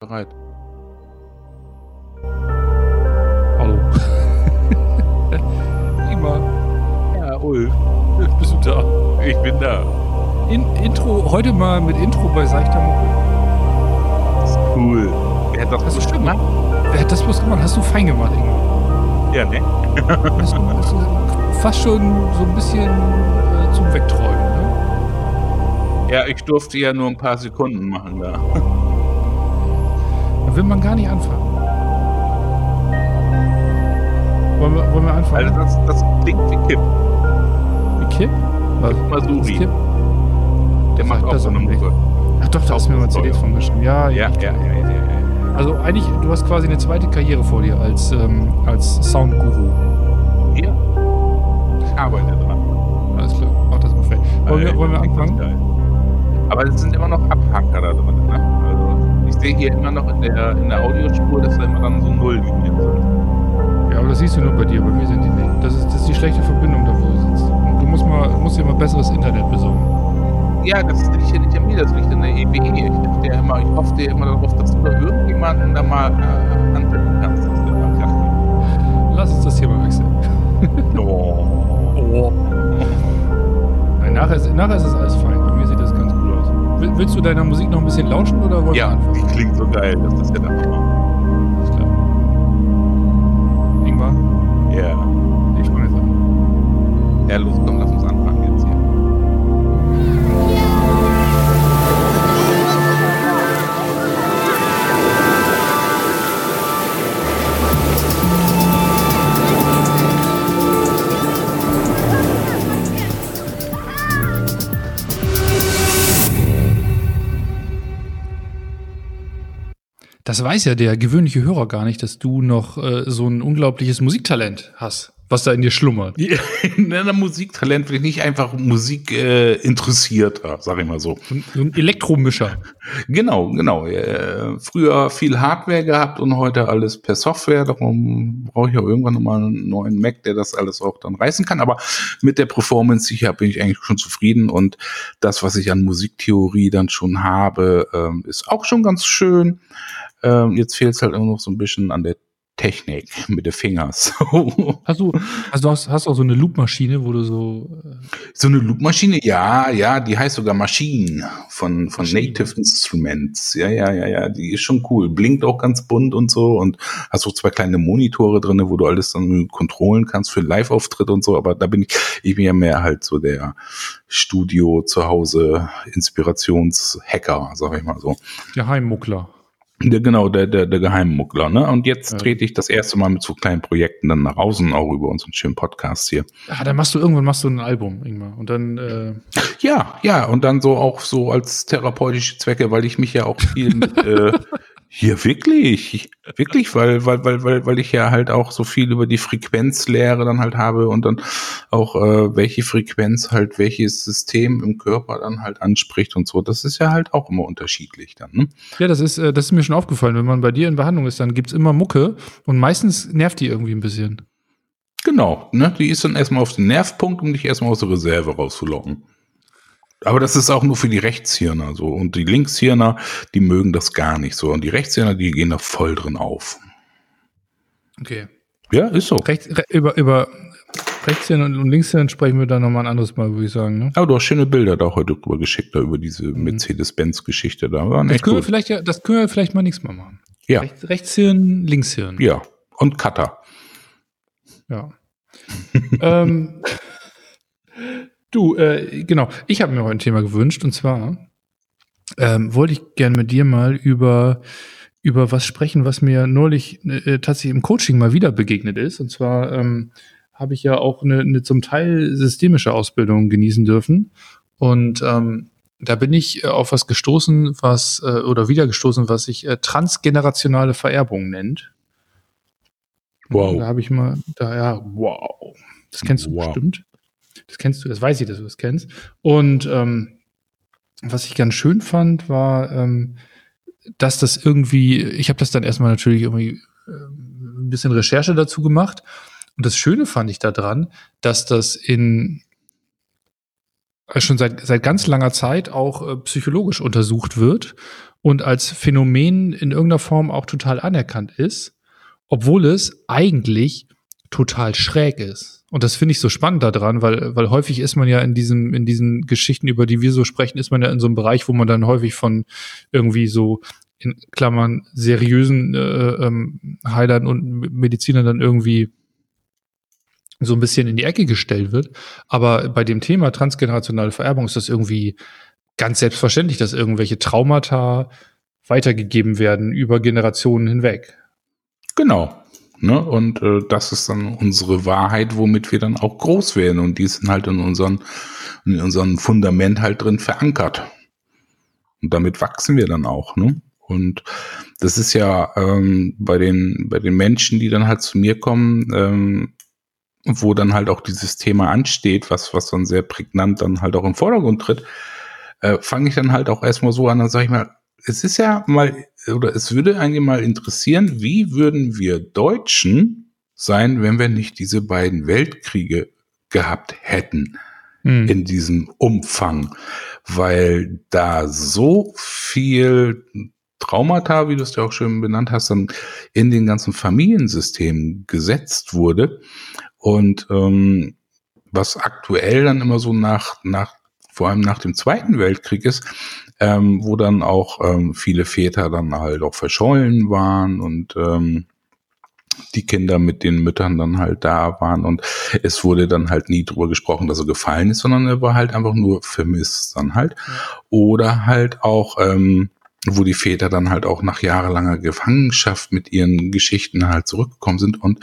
Bereit. Hallo. Ingmar. Ja, Ulf. Bist du da? Ich bin da. In, Intro, heute mal mit Intro bei Seichter Mucke. Das ist cool. Wer hat das Hast du gemacht? Wer hat das bloß gemacht? Hast du fein gemacht, Ingmar. Ja, ne? Hast du, hast du fast schon so ein bisschen äh, zum Wegträumen, ne? Ja, ich durfte ja nur ein paar Sekunden machen da. Da will man gar nicht anfangen. Wollen wir, wollen wir anfangen? Also das, das klingt wie Kipp. Wie Kipp? Was? Masuri. Kipp? Der macht auch so eine. Mucke. Ach doch, da hast du mir mal CDs von geschrieben. Ja, Ja, ja, ja, ja. Also eigentlich, du hast quasi eine zweite Karriere vor dir als, ähm, als Soundguru. Ja. Ich arbeite dran. Alles klar, mach das mal fertig. Wollen wir, wollen wir anfangen? Aber es sind immer noch Abhaker da drin, ne? Ich sehe hier immer noch in der, in der Audiospur, dass da immer dann so Nulllinien sind. Ja, aber das siehst du nur bei dir, bei mir sind die nicht. Das ist, das ist die schlechte Verbindung da, wo du sitzt. Und du musst, mal, musst dir mal besseres Internet besorgen. Ja, das liegt ja nicht an mir, das liegt an der EWE. Ich, dachte ja immer, ich hoffe ja immer darauf, dass du da irgendjemanden da mal äh, antippen kannst. dass der mal kracht. Lass uns das hier mal wechseln. Oh. Nein, nachher, ist, nachher ist es alles fein. Willst du deiner Musik noch ein bisschen lauschen oder wollen wir Ja, die klingt so geil, das ist ja der Hammer. Das weiß ja der gewöhnliche Hörer gar nicht, dass du noch äh, so ein unglaubliches Musiktalent hast, was da in dir schlummert. In einer Musiktalent bin ich nicht einfach Musik äh, interessierter, sag ich mal so. So ein- Elektromischer. Genau, genau. Äh, früher viel Hardware gehabt und heute alles per Software. Darum brauche ich ja irgendwann nochmal einen neuen Mac, der das alles auch dann reißen kann. Aber mit der Performance sicher bin ich eigentlich schon zufrieden. Und das, was ich an Musiktheorie dann schon habe, ähm, ist auch schon ganz schön. Ähm, jetzt fehlt es halt immer noch so ein bisschen an der Technik mit den Fingers. Hast du, also du hast, hast auch so eine Loopmaschine, wo du so. Äh, So eine Loopmaschine, ja, ja, die heißt sogar Machine von, von Machine. Native Instruments. Ja, ja, ja, ja, die ist schon cool. Blinkt auch ganz bunt und so und hast auch zwei kleine Monitore drinne, wo du alles dann kontrollen kannst für Live-Auftritt und so. Aber da bin ich, ich bin ja mehr halt so der Studio zu Hause Inspirationshacker, sag ich mal so. der Heimmuckler. Der, genau, der, der, der Geheimmuckler, ne? Und jetzt Ja. trete ich das erste Mal mit so kleinen Projekten dann nach außen, auch über unseren schönen Podcast hier. Ah, dann machst du irgendwann machst du ein Album, Ingmar. Und dann, äh, Ja, ja, und dann so auch so als therapeutische Zwecke, weil ich mich ja auch viel mit, äh, hier wirklich, wirklich, weil, weil, weil, weil, weil ich ja halt auch so viel über die Frequenzlehre dann halt habe und dann auch, äh, welche Frequenz halt welches System im Körper dann halt anspricht und so. Das ist ja halt auch immer unterschiedlich dann, ne? ja, das ist, äh, das ist mir schon aufgefallen. Wenn man bei dir in Behandlung ist, dann gibt's immer Mucke und meistens nervt die irgendwie ein bisschen. Genau, ne? Die ist dann erstmal auf den Nervpunkt, um dich erstmal aus der Reserve rauszulocken. Aber das ist auch nur für die Rechtshirner so. Und die Linkshirner, die mögen das gar nicht so. Und die Rechtshirner, die gehen da voll drin auf. Okay. Ja, ist so. Rechts, re, über, über Rechtshirn und, und Linkshirn sprechen wir dann nochmal ein anderes Mal, würde ich sagen. Ne? Aber du hast schöne Bilder da heute drüber geschickt, da über diese Mercedes-Benz-Geschichte da. Waren Das echt können, wir gut. vielleicht, ja, das können wir vielleicht mal nächstes Mal machen. Ja, Rechts, Rechtshirn, Linkshirn. ja. Und Cutter. Ja. ähm, du, äh, genau. Ich habe mir heute ein Thema gewünscht und zwar ähm, wollte ich gerne mit dir mal über über was sprechen, was mir neulich äh, tatsächlich im Coaching mal wieder begegnet ist. Und zwar ähm, habe ich ja auch eine, eine zum Teil systemische Ausbildung genießen dürfen. Und ähm, da bin ich äh, auf was gestoßen, was äh, oder wieder gestoßen, was sich äh, transgenerationale Vererbung nennt. Wow. Da habe ich mal, da ja, wow. Das kennst du Wow. bestimmt. Das kennst du, das weiß ich, dass du das kennst. Und ähm, was ich ganz schön fand, war, ähm, dass das irgendwie, ich habe das dann erstmal natürlich irgendwie ähm, ein bisschen Recherche dazu gemacht. Und das Schöne fand ich daran, dass das in äh, schon seit, seit ganz langer Zeit auch äh, psychologisch untersucht wird und als Phänomen in irgendeiner Form auch total anerkannt ist, obwohl es eigentlich total schräg ist. Und das finde ich so spannend daran, weil, weil häufig ist man ja in diesem, in diesen Geschichten, über die wir so sprechen, ist man ja in so einem Bereich, wo man dann häufig von irgendwie so in Klammern seriösen äh, ähm, Heilern und Medizinern dann irgendwie so ein bisschen in die Ecke gestellt wird. Aber bei dem Thema transgenerationale Vererbung ist das irgendwie ganz selbstverständlich, dass irgendwelche Traumata weitergegeben werden über Generationen hinweg. Genau. Ne? Und äh, das ist dann unsere Wahrheit, womit wir dann auch groß werden. Und die sind halt in unseren, in unserem Fundament halt drin verankert. Und damit wachsen wir dann auch. Ne? Und das ist ja ähm, bei den bei den Menschen, die dann halt zu mir kommen, ähm, wo dann halt auch dieses Thema ansteht, was was dann sehr prägnant dann halt auch im Vordergrund tritt, äh, fange ich dann halt auch erstmal so an, dann sage ich mal, es ist ja mal oder es würde eigentlich mal interessieren, wie würden wir Deutschen sein, wenn wir nicht diese beiden Weltkriege gehabt hätten hm. in diesem Umfang, weil da so viel Traumata, wie du es ja auch schön benannt hast, dann in den ganzen Familiensystemen gesetzt wurde. Und ähm, was aktuell dann immer so nach, nach, vor allem nach dem Zweiten Weltkrieg ist, ähm, wo dann auch ähm, viele Väter dann halt auch verschollen waren und ähm, die Kinder mit den Müttern dann halt da waren und es wurde dann halt nie drüber gesprochen, dass er gefallen ist, sondern er war halt einfach nur vermisst dann halt. Oder halt auch ähm, wo die Väter dann halt auch nach jahrelanger Gefangenschaft mit ihren Geschichten halt zurückgekommen sind und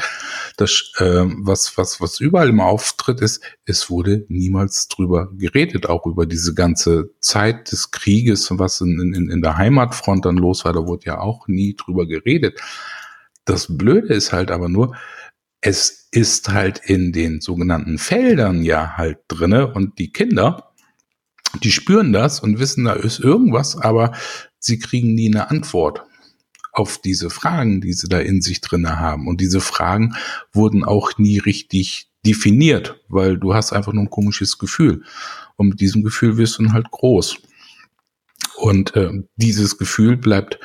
das äh, was was was überall im Auftritt ist, es wurde niemals drüber geredet, auch über diese ganze Zeit des Krieges, was in, in, in der Heimatfront dann los war, da wurde ja auch nie drüber geredet. Das Blöde ist halt aber nur, es ist halt in den sogenannten Feldern ja halt drinne und die Kinder die spüren das und wissen, da ist irgendwas, aber sie kriegen nie eine Antwort auf diese Fragen, die sie da in sich drinne haben. Und diese Fragen wurden auch nie richtig definiert, weil du hast einfach nur ein komisches Gefühl. Und mit diesem Gefühl wirst du dann halt groß. Und äh, dieses Gefühl bleibt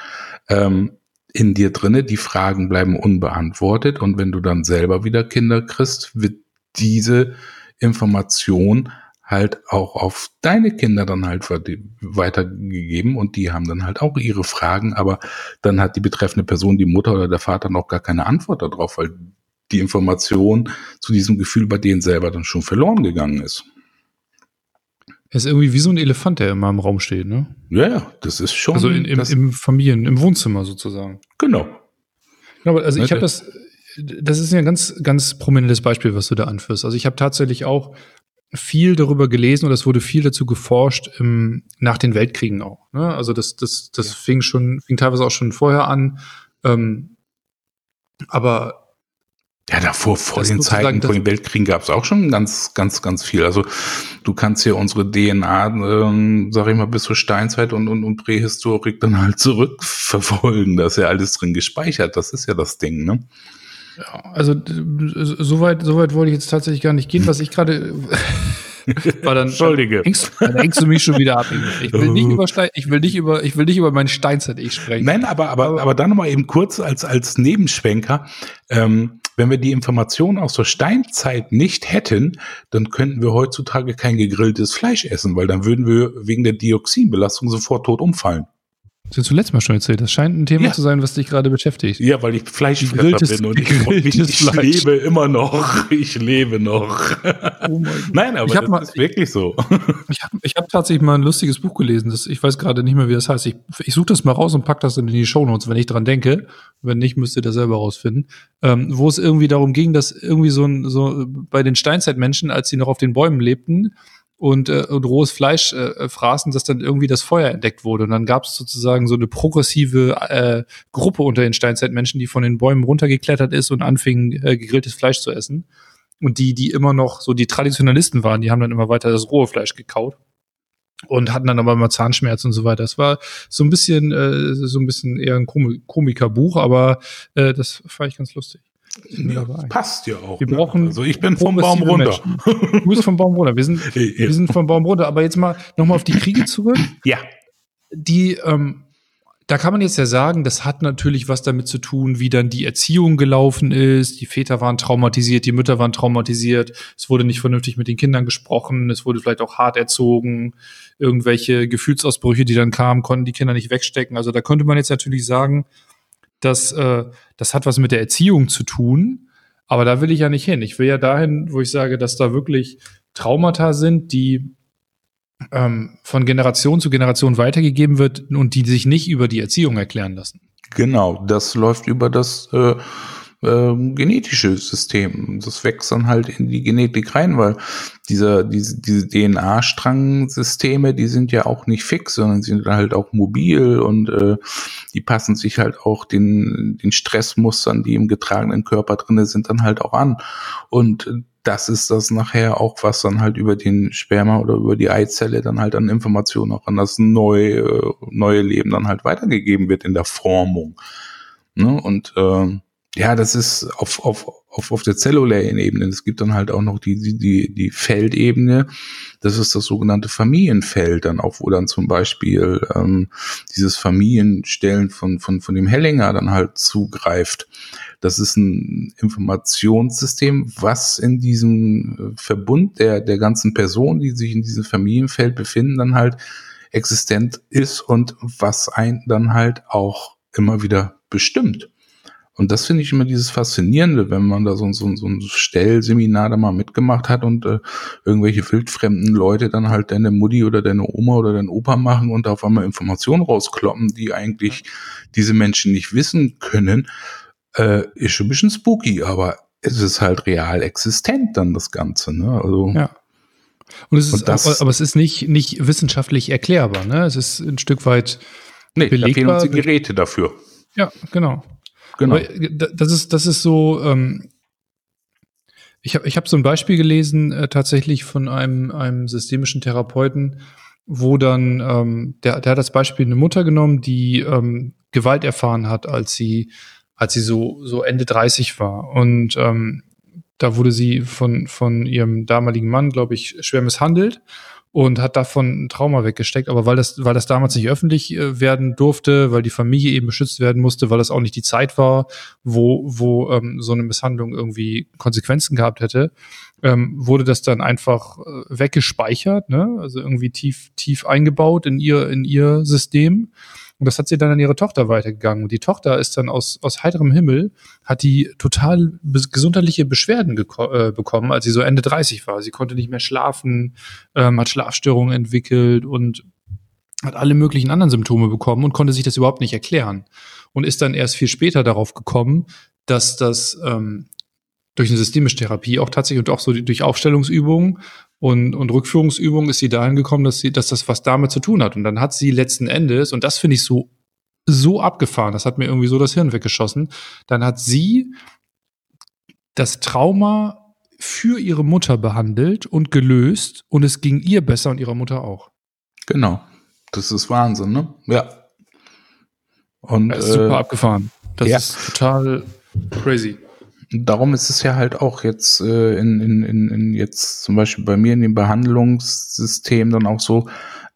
ähm, in dir drinne, die Fragen bleiben unbeantwortet. Und wenn du dann selber wieder Kinder kriegst, wird diese Information halt auch auf deine Kinder dann halt weitergegeben und die haben dann halt auch ihre Fragen, aber dann hat die betreffende Person, die Mutter oder der Vater noch gar keine Antwort darauf, weil die Information zu diesem Gefühl bei denen selber dann schon verloren gegangen ist. Er ist irgendwie wie so ein Elefant, der immer im Raum steht, ne? Ja, ja, das ist schon. Also in, im, im Familien, im Wohnzimmer sozusagen. Genau. Aber also ich habe das, das ist ja ein ganz, ganz prominentes Beispiel, was du da anführst. Also ich habe tatsächlich auch viel darüber gelesen und es wurde viel dazu geforscht im, nach den Weltkriegen auch. Ne? Also das, das, das ja. fing schon, fing teilweise auch schon vorher an. Ähm, aber ja, davor, vor den Zeiten, vor den Weltkriegen gab es auch schon ganz, ganz, ganz viel. Also du kannst hier unsere DNA, ähm, sag ich mal, bis zur Steinzeit und, und, und Prähistorik dann halt zurückverfolgen. Da ist ja alles drin gespeichert. Das ist ja das Ding, ne? Ja, also soweit so weit wollte ich jetzt tatsächlich gar nicht gehen, was ich gerade war dann Entschuldige. Hängst, dann hängst du mich schon wieder ab. Ich will nicht über Stein, ich will nicht über ich will nicht über mein Steinzeit ich sprechen. Nein, aber aber aber, aber dann noch mal eben kurz als als Nebenschwenker, ähm, wenn wir die Informationen aus der Steinzeit nicht hätten, dann könnten wir heutzutage kein gegrilltes Fleisch essen, weil dann würden wir wegen der Dioxinbelastung sofort tot umfallen. Das hast du letztes Mal schon erzählt. Das scheint ein Thema ja. zu sein, was dich gerade beschäftigt. Ja, weil ich Fleischfresser bin und ich, ich, ich lebe immer noch. Ich lebe noch. Oh. Nein, aber das mal, ist wirklich so. Ich habe hab tatsächlich mal ein lustiges Buch gelesen. Das, ich weiß gerade nicht mehr, wie das heißt. Ich, ich suche das mal raus und pack das in die Shownotes, wenn ich dran denke. Wenn nicht, müsst ihr das selber rausfinden. Ähm, wo es irgendwie darum ging, dass irgendwie so, ein, so bei den Steinzeitmenschen, als sie noch auf den Bäumen lebten, und, äh, und rohes Fleisch äh, fraßen, dass dann irgendwie das Feuer entdeckt wurde. Und dann gab es sozusagen so eine progressive äh, Gruppe unter den Steinzeitmenschen, die von den Bäumen runtergeklettert ist und anfing, äh, gegrilltes Fleisch zu essen. Und die, die immer noch so die Traditionalisten waren, die haben dann immer weiter das rohe Fleisch gekaut und hatten dann aber immer Zahnschmerzen und so weiter. Das war so ein bisschen, äh, so ein bisschen eher ein Komikerbuch, aber äh, das fand ich ganz lustig. Ja, passt ja auch. Wir ne? brauchen also ich bin vom Baum runter. Du bist vom Baum runter. Wir sind, ja. wir sind vom Baum runter. Aber jetzt mal nochmal auf die Kriege zurück. Ja. Die, ähm, da kann man jetzt ja sagen, das hat natürlich was damit zu tun, wie dann die Erziehung gelaufen ist. Die Väter waren traumatisiert, die Mütter waren traumatisiert. Es wurde nicht vernünftig mit den Kindern gesprochen. Es wurde vielleicht auch hart erzogen. Irgendwelche Gefühlsausbrüche, die dann kamen, konnten die Kinder nicht wegstecken. Also da könnte man jetzt natürlich sagen, dass äh, das hat was mit der Erziehung zu tun. Aber da will ich ja nicht hin. Ich will ja dahin, wo ich sage, dass da wirklich Traumata sind, die ähm, von Generation zu Generation weitergegeben wird und die sich nicht über die Erziehung erklären lassen. Genau, das läuft über das äh, äh, genetische System. Das wächst dann halt in die Genetik rein, weil diese, diese, diese DNA-Strangsysteme, die sind ja auch nicht fix, sondern sind halt auch mobil und äh, die passen sich halt auch den, den Stressmustern, die im getragenen Körper drinne sind, dann halt auch an. Und das ist das nachher auch, was dann halt über den Sperma oder über die Eizelle dann halt an Informationen auch an das neue, neue Leben dann halt weitergegeben wird in der Formung. Ne? Und äh, ja, das ist auf, auf, auf, auf der zellulären Ebene. Es gibt dann halt auch noch die, die, die, die Feldebene. Das ist das sogenannte Familienfeld, dann auch, wo dann zum Beispiel ähm, dieses Familienstellen von, von, von dem Hellinger dann halt zugreift. Das ist ein Informationssystem, was in diesem Verbund der, der ganzen Personen, die sich in diesem Familienfeld befinden, dann halt existent ist und was einen dann halt auch immer wieder bestimmt. Und das finde ich immer dieses Faszinierende, wenn man da so, so, so ein Stellseminar da mal mitgemacht hat und äh, irgendwelche wildfremden Leute dann halt deine Mutti oder deine Oma oder dein Opa machen und auf einmal Informationen rauskloppen, die eigentlich diese Menschen nicht wissen können, äh, ist schon ein bisschen spooky, aber es ist halt real existent dann das Ganze. Ne? Also, ja. Und es ist, und das, aber es ist nicht, nicht wissenschaftlich erklärbar. Ne? Es ist ein Stück weit nee, belegbar. Da fehlen uns die Geräte dafür. Ja, genau. Genau. Aber das ist, das ist so, ähm, ich habe ich hab so ein Beispiel gelesen, äh, tatsächlich von einem, einem systemischen Therapeuten, wo dann, ähm, der, der hat das Beispiel eine Mutter genommen, die ähm, Gewalt erfahren hat, als sie, als sie so, so Ende 30 war. Und ähm, da wurde sie von, von ihrem damaligen Mann, glaube ich, schwer misshandelt und hat davon ein Trauma weggesteckt. Aber weil das, weil das damals nicht öffentlich äh, werden durfte, weil die Familie eben beschützt werden musste, weil das auch nicht die Zeit war, wo, wo ähm, so eine Misshandlung irgendwie Konsequenzen gehabt hätte, ähm, wurde das dann einfach äh, weggespeichert, ne? also irgendwie tief, tief eingebaut in ihr, in ihr System. Und das hat sie dann an ihre Tochter weitergegangen. Und die Tochter ist dann aus, aus heiterem Himmel, hat die total gesundheitliche Beschwerden äh, bekommen, als sie so Ende 30 war. Sie konnte nicht mehr schlafen, ähm, hat Schlafstörungen entwickelt und hat alle möglichen anderen Symptome bekommen und konnte sich das überhaupt nicht erklären. Und ist dann erst viel später darauf gekommen, dass das ähm, durch eine systemische Therapie auch tatsächlich und auch so durch Aufstellungsübungen und, und Rückführungsübungen ist sie dahin gekommen, dass sie, dass das was damit zu tun hat. Und dann hat sie letzten Endes, und das finde ich so, so abgefahren, das hat mir irgendwie so das Hirn weggeschossen, dann hat sie das Trauma für ihre Mutter behandelt und gelöst und es ging ihr besser und ihrer Mutter auch. Genau. Das ist Wahnsinn, ne? Ja. Und, das ist super äh, abgefahren. Das ja. ist total crazy darum ist es ja halt auch jetzt äh, in, in, in, in jetzt zum Beispiel bei mir in dem Behandlungssystem dann auch so,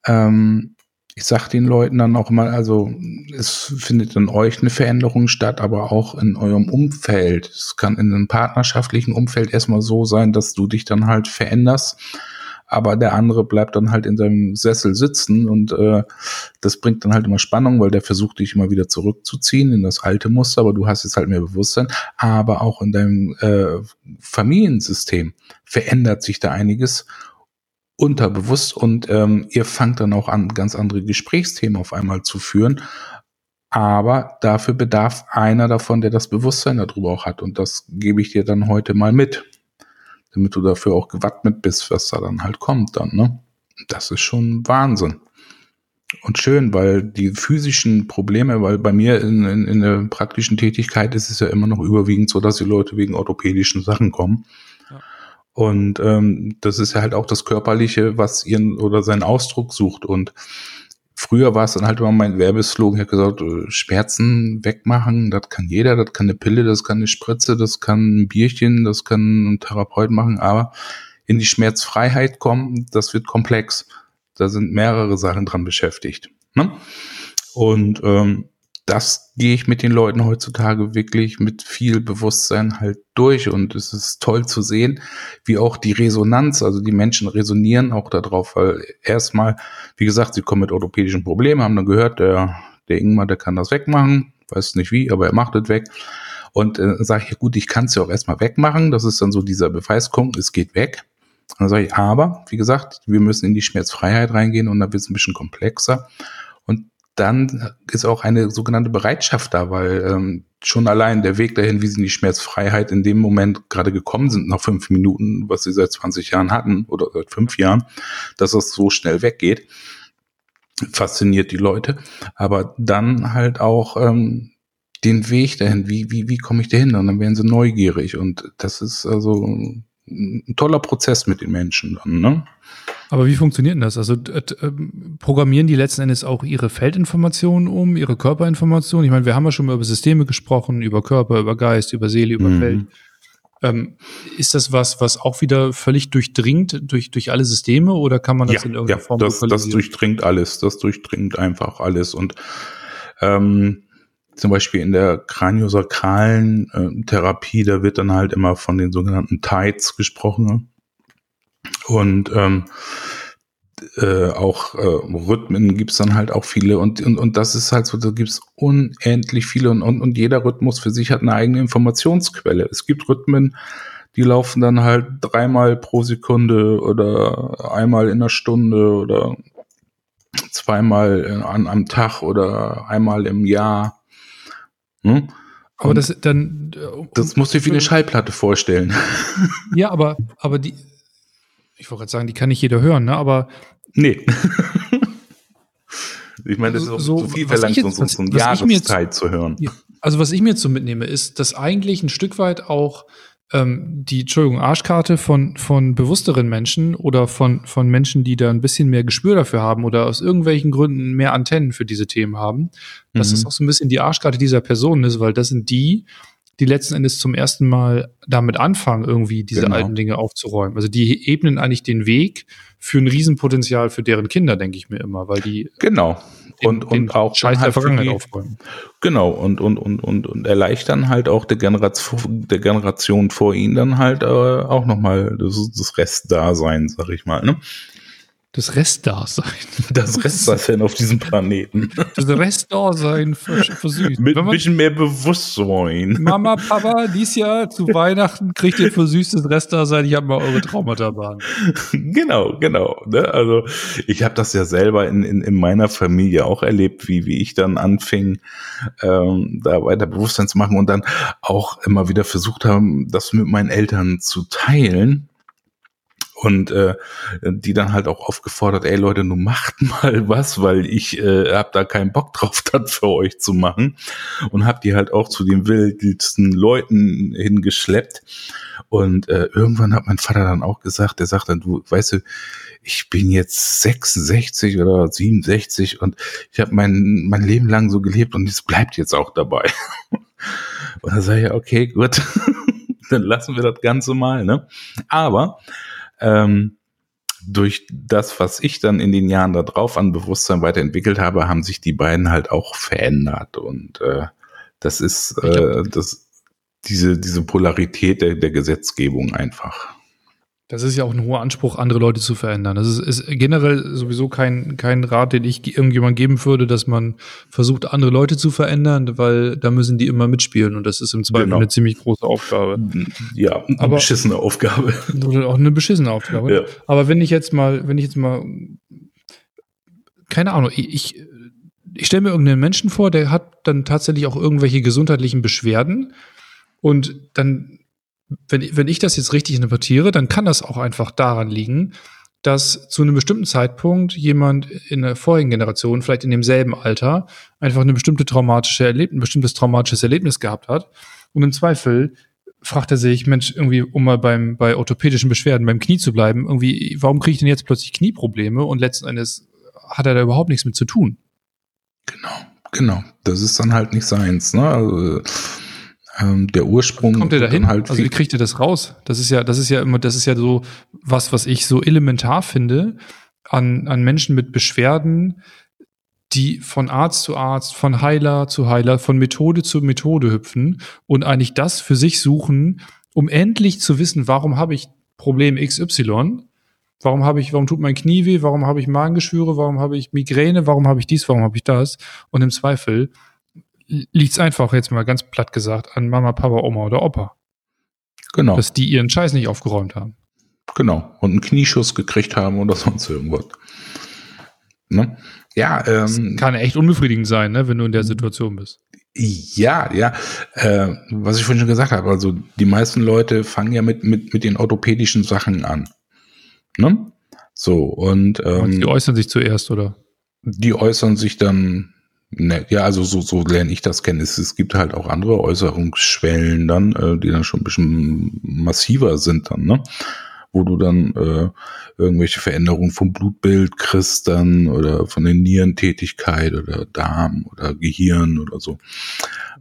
ähm, ich sag den Leuten dann auch mal, also es findet in euch eine Veränderung statt, aber auch in eurem Umfeld. Es kann in einem partnerschaftlichen Umfeld erstmal so sein, dass du dich dann halt veränderst aber der andere bleibt dann halt in seinem Sessel sitzen und äh, das bringt dann halt immer Spannung, weil der versucht dich immer wieder zurückzuziehen in das alte Muster, aber du hast jetzt halt mehr Bewusstsein, aber auch in deinem äh, Familiensystem verändert sich da einiges unterbewusst und ähm, ihr fangt dann auch an, ganz andere Gesprächsthemen auf einmal zu führen. Aber dafür bedarf einer davon, der das Bewusstsein darüber auch hat. Und das gebe ich dir dann heute mal mit damit du dafür auch gewappnet bist, was da dann halt kommt dann, ne? Das ist schon Wahnsinn. Und schön, weil die physischen Probleme, weil bei mir in, in, in der praktischen Tätigkeit ist es ja immer noch überwiegend so, dass die Leute wegen orthopädischen Sachen kommen. Ja. Und ähm, das ist ja halt auch das Körperliche, was ihren oder seinen Ausdruck sucht. Und früher war es dann halt immer mein Werbeslogan, ich habe gesagt, äh, Schmerzen wegmachen, das kann jeder, das kann eine Pille, das kann eine Spritze, das kann ein Bierchen, das kann ein Therapeut machen, aber in die Schmerzfreiheit kommen, das wird komplex. Da sind mehrere Sachen dran beschäftigt. Ne? Und ähm, das gehe ich mit den Leuten heutzutage wirklich mit viel Bewusstsein halt durch und es ist toll zu sehen, wie auch die Resonanz, also die Menschen resonieren auch darauf, weil erstmal, wie gesagt, sie kommen mit orthopädischen Problemen, haben dann gehört, der, der Ingmar, der kann das wegmachen, weiß nicht wie, aber er macht es weg. Und äh, sage ich, gut, ich kann es ja auch erstmal wegmachen. Das ist dann so dieser Beweispunkt, es geht weg. Und dann sage ich, aber, wie gesagt, wir müssen in die Schmerzfreiheit reingehen und da wird es ein bisschen komplexer dann ist auch eine sogenannte Bereitschaft da, weil ähm, schon allein der Weg dahin, wie sie in die Schmerzfreiheit in dem Moment gerade gekommen sind, nach fünf Minuten, was sie seit 20 Jahren hatten oder seit fünf Jahren, dass es so schnell weggeht, fasziniert die Leute. Aber dann halt auch ähm, den Weg dahin, wie, wie, wie komme ich dahin? Und dann werden sie neugierig. Und das ist also ein toller Prozess mit den Menschen dann, ne? Aber wie funktioniert denn das? Also äh, programmieren die letzten Endes auch ihre Feldinformationen um, ihre Körperinformationen? Ich meine, wir haben ja schon mal über Systeme gesprochen, über Körper, über Geist, über Seele, über mhm. Feld. Ähm, ist das was, was auch wieder völlig durchdringt durch, durch alle Systeme oder kann man das ja, in irgendeiner ja, Form das, das durchdringt alles, das durchdringt einfach alles und ähm, zum Beispiel in der kraniosakralen äh, Therapie, da wird dann halt immer von den sogenannten Tides gesprochen. Und ähm, äh, auch äh, Rhythmen gibt's dann halt auch viele und, und, und das ist halt so, da gibt's unendlich viele und, und, und jeder Rhythmus für sich hat eine eigene Informationsquelle. Es gibt Rhythmen, die laufen dann halt dreimal pro Sekunde oder einmal in einer Stunde oder zweimal an, am Tag oder einmal im Jahr. Hm? Aber das dann. Um, das muss dir wie eine Schallplatte vorstellen. Ja, aber, aber die, ich wollte gerade sagen, die kann nicht jeder hören, ne? Aber. Nee. ich meine, das ist auch so, so viel verlangt, jetzt, so, so ein Jahreszeit zu hören. Also, was ich mir jetzt so mitnehme, ist, dass eigentlich ein Stück weit auch ähm, die, Entschuldigung, Arschkarte von, von bewussteren Menschen oder von, von Menschen, die da ein bisschen mehr Gespür dafür haben oder aus irgendwelchen Gründen mehr Antennen für diese Themen haben, mhm. dass das auch so ein bisschen die Arschkarte dieser Person ist, weil das sind die, die letzten Endes zum ersten Mal damit anfangen, irgendwie diese genau. alten Dinge aufzuräumen. Also die ebnen eigentlich den Weg für ein Riesenpotenzial für deren Kinder, denke ich mir immer, weil die genau den, und den auch Scheiß halt der Vergangenheit aufräumen. Genau und und und und und erleichtern halt auch der Generation der Generation vor ihnen dann halt äh, auch noch mal das, das Restdasein, sag ich mal. Ne? Das Restdasein. Das Restdasein auf diesem Planeten. Das Restdasein versüßt. Mit ein bisschen mehr Bewusstsein. Mama, Papa, dies Jahr zu Weihnachten kriegt ihr versüßtes Restdasein. Ich habe mal eure Traumata behandelt. Genau, genau. Ne? Also ich habe das ja selber in, in, in meiner Familie auch erlebt, wie, wie ich dann anfing, ähm, da weiter Bewusstsein zu machen und dann auch immer wieder versucht haben, das mit meinen Eltern zu teilen und äh, die dann halt auch aufgefordert, ey Leute, nun macht mal was, weil ich äh, hab da keinen Bock drauf, das für euch zu machen und hab die halt auch zu den wildsten Leuten hingeschleppt und äh, irgendwann hat mein Vater dann auch gesagt, der sagt dann, du, weißt du, ich bin jetzt 66 oder 67 und ich habe mein, mein Leben lang so gelebt und es bleibt jetzt auch dabei. Und dann sage ich, okay, gut, dann lassen wir das Ganze mal, ne? Aber ähm, durch das, was ich dann in den Jahren darauf an Bewusstsein weiterentwickelt habe, haben sich die beiden halt auch verändert. Und äh, das ist äh, das, diese, diese Polarität der, der Gesetzgebung einfach. Das ist ja auch ein hoher Anspruch, andere Leute zu verändern. Das ist, ist generell sowieso kein, kein Rat, den ich irgendjemand geben würde, dass man versucht, andere Leute zu verändern, weil da müssen die immer mitspielen und das ist im Zweifel genau. eine ziemlich große Aufgabe. Ja, eine Aber, beschissene Aufgabe. Oder auch eine beschissene Aufgabe. Ja. Aber wenn ich jetzt mal, wenn ich jetzt mal, keine Ahnung, ich, ich stelle mir irgendeinen Menschen vor, der hat dann tatsächlich auch irgendwelche gesundheitlichen Beschwerden und dann wenn, wenn ich das jetzt richtig interpretiere, dann kann das auch einfach daran liegen, dass zu einem bestimmten Zeitpunkt jemand in der vorigen Generation, vielleicht in demselben Alter, einfach eine bestimmte traumatische Erlebnis, ein bestimmtes traumatisches Erlebnis gehabt hat. Und im Zweifel fragt er sich, Mensch, irgendwie, um mal beim, bei orthopädischen Beschwerden beim Knie zu bleiben, irgendwie, warum kriege ich denn jetzt plötzlich Knieprobleme? Und letzten Endes hat er da überhaupt nichts mit zu tun. Genau, genau. Das ist dann halt nicht seins, ne? Also, ähm, der Ursprung kommt ihr dahin? Halt also wie kriegt ihr das raus? Das ist ja, das ist ja immer, das ist ja so was, was ich so elementar finde an, an Menschen mit Beschwerden, die von Arzt zu Arzt, von Heiler zu Heiler, von Methode zu Methode hüpfen und eigentlich das für sich suchen, um endlich zu wissen, warum habe ich Problem XY? Warum habe ich, warum tut mein Knie weh? Warum habe ich Magengeschwüre? Warum habe ich Migräne? Warum habe ich dies? Warum habe ich das? Und im Zweifel liegt es einfach jetzt mal ganz platt gesagt an Mama, Papa, Oma oder Opa. Genau. Dass die ihren Scheiß nicht aufgeräumt haben. Genau. Und einen Knieschuss gekriegt haben oder sonst irgendwas. Ne? Ja, ähm, kann echt unbefriedigend sein, ne, wenn du in der Situation bist. Ja, ja. Äh, was ich vorhin schon gesagt habe, also die meisten Leute fangen ja mit, mit, mit den orthopädischen Sachen an. Ne? So, und ähm, die äußern sich zuerst, oder? Die äußern sich dann, ne, ja, also so, so lerne ich das kennen. Es, es gibt halt auch andere Äußerungsschwellen dann, äh, die dann schon ein bisschen massiver sind dann, ne? Wo du dann äh, irgendwelche Veränderungen vom Blutbild kriegst dann oder von der Nierentätigkeit oder Darm oder Gehirn oder so.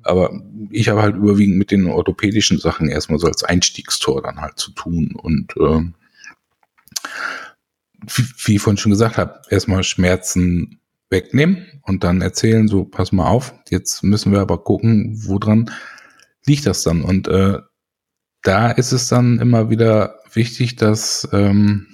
Aber ich habe halt überwiegend mit den orthopädischen Sachen erstmal so als Einstiegstor dann halt zu tun und äh, wie, wie ich vorhin schon gesagt habe, erstmal Schmerzen wegnehmen und dann erzählen, so, pass mal auf, jetzt müssen wir aber gucken, woran liegt das dann? Und äh, da ist es dann immer wieder wichtig, dass, ähm,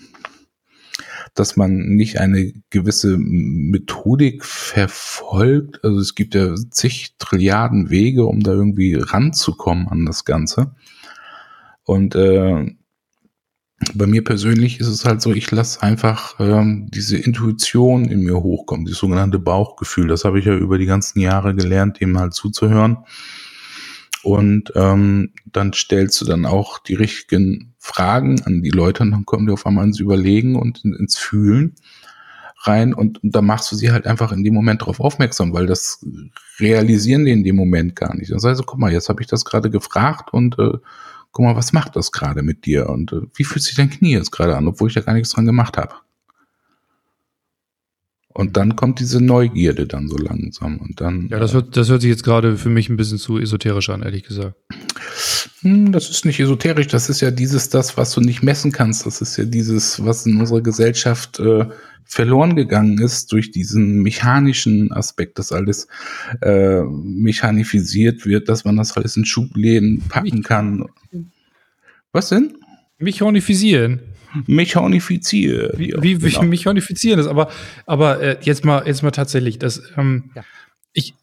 dass man nicht eine gewisse Methodik verfolgt. Also es gibt ja zig Trilliarden Wege, um da irgendwie ranzukommen an das Ganze. Und äh, bei mir persönlich ist es halt so, ich lasse einfach ähm, diese Intuition in mir hochkommen, das sogenannte Bauchgefühl. Das habe ich ja über die ganzen Jahre gelernt, dem halt zuzuhören. Und ähm, dann stellst du dann auch die richtigen Fragen an die Leute und dann kommen die auf einmal ins Überlegen und ins Fühlen rein und, und da machst du sie halt einfach in dem Moment darauf aufmerksam, weil das realisieren die in dem Moment gar nicht. Das heißt, guck mal, jetzt habe ich das gerade gefragt und äh, guck mal, was macht das gerade mit dir und äh, wie fühlt sich dein Knie jetzt gerade an, obwohl ich da gar nichts dran gemacht habe. Und dann kommt diese Neugierde dann so langsam und dann. Ja, das hört, das hört sich jetzt gerade für mich ein bisschen zu esoterisch an, ehrlich gesagt. Hm, das ist nicht esoterisch, das ist ja dieses, das, was du nicht messen kannst. Das ist ja dieses, was in unserer Gesellschaft äh, verloren gegangen ist durch diesen mechanischen Aspekt, dass alles äh, mechanisiert wird, dass man das alles in Schubläden packen kann. Was denn? Mechanifisieren. Mechanifizieren. Wie, wie, genau. mechanifizieren das? Aber, aber äh, jetzt mal, jetzt mal tatsächlich, das, ähm, ja. ich,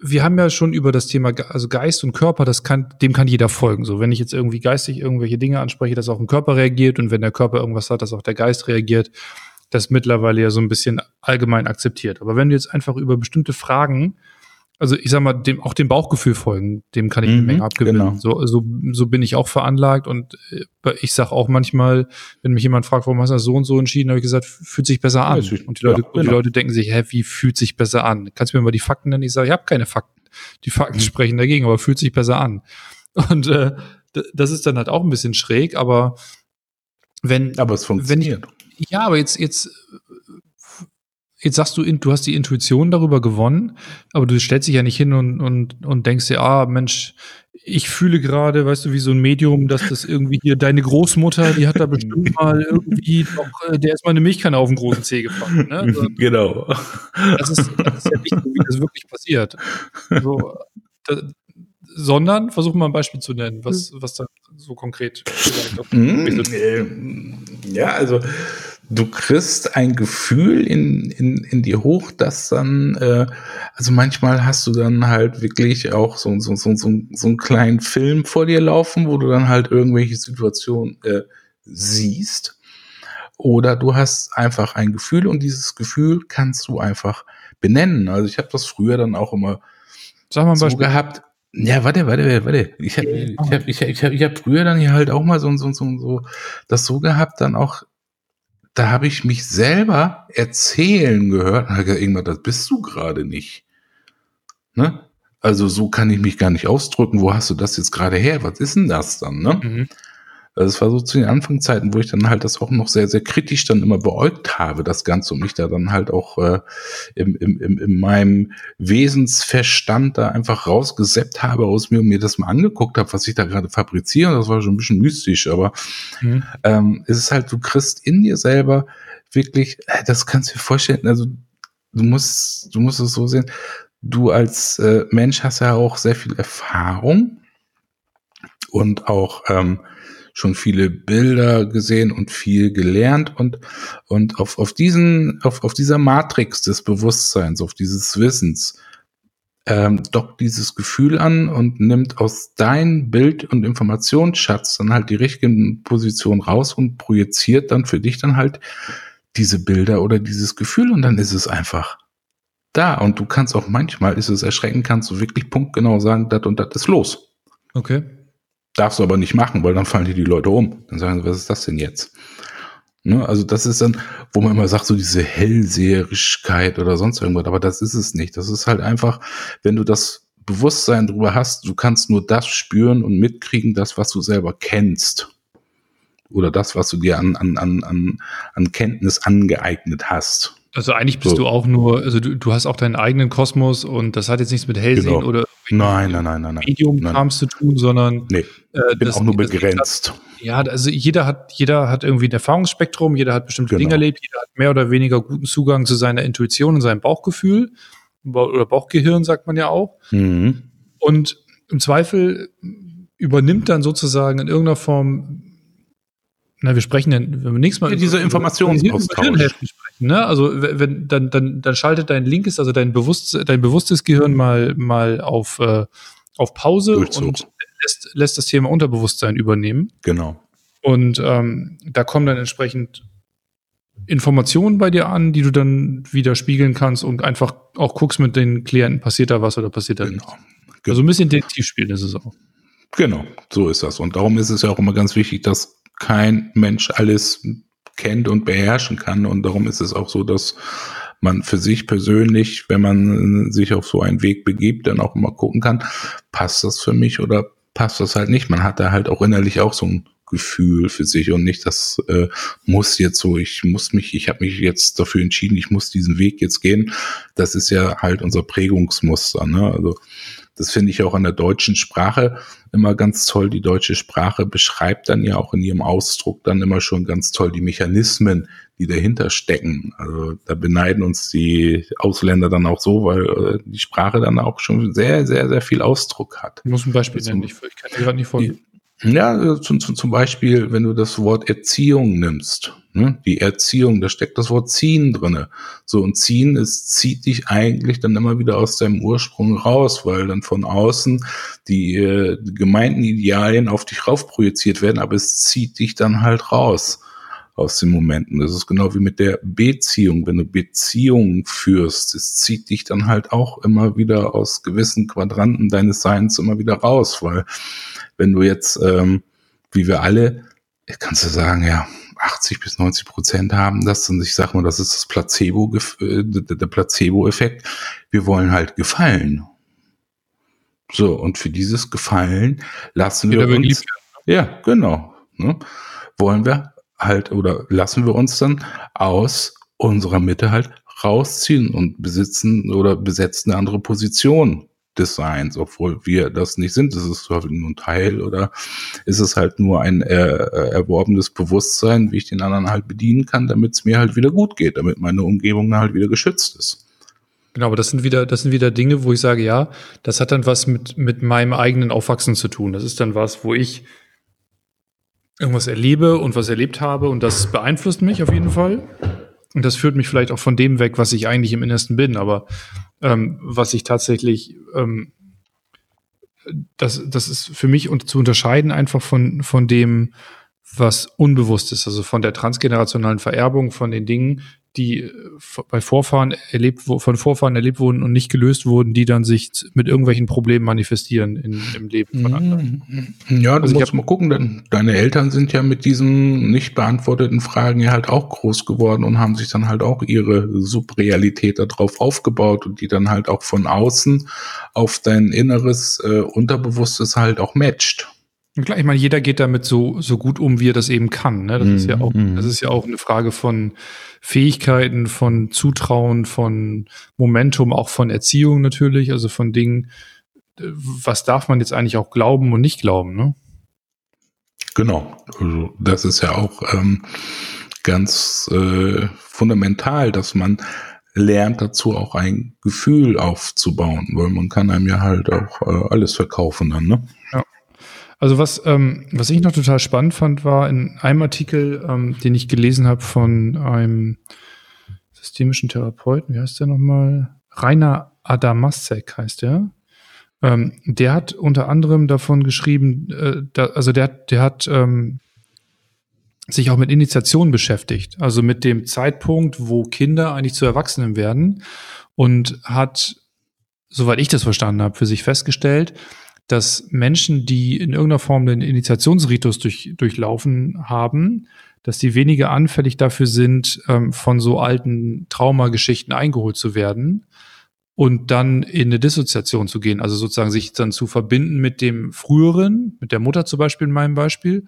wir haben ja schon über das Thema, also Geist und Körper, das kann, dem kann jeder folgen. So, wenn ich jetzt irgendwie geistig irgendwelche Dinge anspreche, dass auch ein Körper reagiert und wenn der Körper irgendwas hat, dass auch der Geist reagiert, das ist mittlerweile ja so ein bisschen allgemein akzeptiert. Aber wenn du jetzt einfach über bestimmte Fragen also ich sag mal, dem, auch dem Bauchgefühl folgen, dem kann ich eine mhm, Menge abgewinnen. Genau. So, so, so bin ich auch veranlagt und äh, ich sag auch manchmal, wenn mich jemand fragt, warum hast du das so und so entschieden, habe ich gesagt, fühlt sich besser an. Ja, und die Leute, ja, genau. die Leute denken sich, hä, wie fühlt sich besser an? Kannst du mir mal die Fakten nennen? Ich sage, ich habe keine Fakten. Die Fakten mhm. sprechen dagegen, aber fühlt sich besser an. Und äh, das ist dann halt auch ein bisschen schräg, aber wenn. Aber es funktioniert. Wenn ich, ja, aber jetzt, jetzt jetzt sagst du, du hast die Intuition darüber gewonnen, aber du stellst dich ja nicht hin und, und, und denkst dir, ah, Mensch, ich fühle gerade, weißt du, wie so ein Medium, dass das irgendwie hier deine Großmutter, die hat da bestimmt mal irgendwie noch, äh, der ist mal eine Milchkanne auf den großen Zeh gefangen. Ne? Also, genau. Das ist, das ist ja nicht so, wie das wirklich passiert. So, da, sondern, versuch mal ein Beispiel zu nennen, was, was da so konkret mm, Ja, also du kriegst ein Gefühl in, in, in dir hoch, das dann, äh, also manchmal hast du dann halt wirklich auch so, so, so, so, so einen kleinen Film vor dir laufen, wo du dann halt irgendwelche Situationen äh, siehst. Oder du hast einfach ein Gefühl und dieses Gefühl kannst du einfach benennen. Also ich habe das früher dann auch immer Sag mal so gehabt. Ja, warte, warte, warte. Ich habe ich hab, ich hab, ich hab, ich hab früher dann hier halt auch mal so, so, so, so das so gehabt, dann auch da habe ich mich selber erzählen gehört gesagt, irgendwann, das bist du gerade nicht. Ne? Also so kann ich mich gar nicht ausdrücken. Wo hast du das jetzt gerade her? Was ist denn das dann? Ne? Mhm. Also es war so zu den Anfangszeiten, wo ich dann halt das auch noch sehr, sehr kritisch dann immer beäugt habe, das Ganze, und mich da dann halt auch äh, im, im, im, in meinem Wesensverstand da einfach rausgeseppt habe aus mir und mir das mal angeguckt habe, was ich da gerade fabriziere. Das war schon ein bisschen mystisch, aber mhm. ähm, es ist halt, du kriegst in dir selber wirklich, äh, das kannst du dir vorstellen, also du musst, du musst es so sehen, du als äh, Mensch hast ja auch sehr viel Erfahrung und auch ähm, schon viele Bilder gesehen und viel gelernt und, und auf, auf diesen, auf, auf dieser Matrix des Bewusstseins, auf dieses Wissens, ähm, dockt dieses Gefühl an und nimmt aus deinem Bild- und Informationsschatz dann halt die richtigen Positionen raus und projiziert dann für dich dann halt diese Bilder oder dieses Gefühl und dann ist es einfach da und du kannst auch manchmal ist es erschreckend, kannst du wirklich punktgenau sagen, das und das ist los. Okay. Darfst du aber nicht machen, weil dann fallen dir die Leute um. Dann sagen sie, was ist das denn jetzt? Ne? Also das ist dann, wo man immer sagt, so diese Hellseherigkeit oder sonst irgendwas, aber das ist es nicht. Das ist halt einfach, wenn du das Bewusstsein darüber hast, du kannst nur das spüren und mitkriegen, das, was du selber kennst. Oder das, was du dir an, an, an, an, an Kenntnis angeeignet hast. Also eigentlich bist so. du auch nur, also du, du hast auch deinen eigenen Kosmos und das hat jetzt nichts mit Hellsehen Genau. oder Nein, nein, nein, nein, nein. Medium-Krams zu tun, sondern Nee, äh, bin auch nur begrenzt. Ja, also jeder hat, jeder hat irgendwie ein Erfahrungsspektrum, jeder hat bestimmte Genau. Dinge erlebt, jeder hat mehr oder weniger guten Zugang zu seiner Intuition und seinem Bauchgefühl oder Bauchgehirn, sagt man ja auch. Mhm. Und im Zweifel übernimmt dann sozusagen in irgendeiner Form, na, wir sprechen dann, wenn wir nächstes Mal Ja, dieser über- Informationsaustausch. sprechen, ne? Also wenn- dann, dann, dann schaltet dein linkes, also dein bewusst, dein bewusstes Gehirn mal, mal auf, äh, auf Pause Durchzug. und lässt, lässt das Thema Unterbewusstsein übernehmen. Genau. Und ähm, da kommen dann entsprechend Informationen bei dir an, die du dann wieder spiegeln kannst und einfach auch guckst mit den Klienten, passiert da was oder passiert da Genau. nichts. Also ein bisschen Detektiv spielen ist es auch. Genau, so ist das. Und darum ist es ja auch immer ganz wichtig, dass kein Mensch alles kennt und beherrschen kann. Und darum ist es auch so, dass man für sich persönlich, wenn man sich auf so einen Weg begibt, dann auch immer gucken kann, passt das für mich oder passt das halt nicht. Man hat da halt auch innerlich auch so ein Gefühl für sich und nicht das äh, muss jetzt so, ich muss mich, ich habe mich jetzt dafür entschieden, ich muss diesen Weg jetzt gehen. Das ist ja halt unser Prägungsmuster. Ne? Also das finde ich auch an der deutschen Sprache immer ganz toll. Die deutsche Sprache beschreibt dann ja auch in ihrem Ausdruck dann immer schon ganz toll die Mechanismen, die dahinter stecken. Also da beneiden uns die Ausländer dann auch so, weil äh, die Sprache dann auch schon sehr, sehr, sehr viel Ausdruck hat. Ich muss ein Beispiel nennen, ich, ich kann dir gerade nicht folgen. Ja, äh, zum, zum Beispiel, wenn du das Wort Erziehung nimmst, ne? die Erziehung, da steckt das Wort ziehen drinne. So, und ziehen, es zieht dich eigentlich dann immer wieder aus deinem Ursprung raus, weil dann von außen die äh, gemeinten Idealien auf dich raufprojiziert werden, aber es zieht dich dann halt raus aus den Momenten. Das ist genau wie mit der Beziehung. Wenn du Beziehungen führst, es zieht dich dann halt auch immer wieder aus gewissen Quadranten deines Seins immer wieder raus, weil wenn du jetzt, ähm, wie wir alle, kannst du sagen, ja, 80 bis 90 Prozent haben das und ich sag mal, das ist das Placebo, äh, der Placebo-Effekt. Wir wollen halt gefallen. So, und für dieses Gefallen lassen wir Wieder uns, geliebt ja, genau, ne, wollen wir halt oder lassen wir uns dann aus unserer Mitte halt rausziehen und besitzen oder besetzen eine andere Position des Seins, obwohl wir das nicht sind. Das ist nur ein Teil oder ist es halt nur ein äh, äh, erworbenes Bewusstsein, wie ich den anderen halt bedienen kann, damit es mir halt wieder gut geht, damit meine Umgebung halt wieder geschützt ist. Genau, aber das sind wieder, das sind wieder Dinge, wo ich sage, ja, das hat dann was mit, mit meinem eigenen Aufwachsen zu tun. Das ist dann was, wo ich irgendwas erlebe und was erlebt habe und das beeinflusst mich auf jeden Fall. Und das führt mich vielleicht auch von dem weg, was ich eigentlich im Innersten bin, aber ähm, was ich tatsächlich, ähm, das, das ist für mich und zu unterscheiden einfach von, von dem, was unbewusst ist, also von der transgenerationalen Vererbung, von den Dingen, die äh, bei Vorfahren erlebt, von Vorfahren erlebt wurden und nicht gelöst wurden, die dann sich mit irgendwelchen Problemen manifestieren in, im Leben von anderen. Ja, du Also ich musst mal gucken, denn deine Eltern sind ja mit diesen nicht beantworteten Fragen ja halt auch groß geworden und haben sich dann halt auch ihre Subrealität darauf aufgebaut und die dann halt auch von außen auf dein inneres äh, Unterbewusstes halt auch matcht. Klar, ich meine, jeder geht damit so, so gut um, wie er das eben kann. Ne? Das ist ja Mhm, auch, mhm. das ist ja auch eine Frage von Fähigkeiten, von Zutrauen, von Momentum, auch von Erziehung natürlich, also von Dingen, äh, was darf man jetzt eigentlich auch glauben und nicht glauben, ne? Genau. Also das ist ja auch ähm, ganz äh, fundamental, dass man lernt dazu auch ein Gefühl aufzubauen, weil man kann einem ja halt auch äh, alles verkaufen dann, ne? Ja. Also was, ähm, was ich noch total spannend fand, war in einem Artikel, ähm, den ich gelesen habe von einem systemischen Therapeuten, wie heißt der nochmal? Rainer Adamasek heißt der. Ähm, der hat unter anderem davon geschrieben, äh, da, also der, der hat ähm, sich auch mit Initiation beschäftigt, also mit dem Zeitpunkt, wo Kinder eigentlich zu Erwachsenen werden und hat, soweit ich das verstanden habe, für sich festgestellt, dass Menschen, die in irgendeiner Form den Initiationsritus durch, durchlaufen haben, dass die weniger anfällig dafür sind, ähm, von so alten Traumageschichten eingeholt zu werden und dann in eine Dissoziation zu gehen, also sozusagen sich dann zu verbinden mit dem früheren, mit der Mutter zum Beispiel in meinem Beispiel,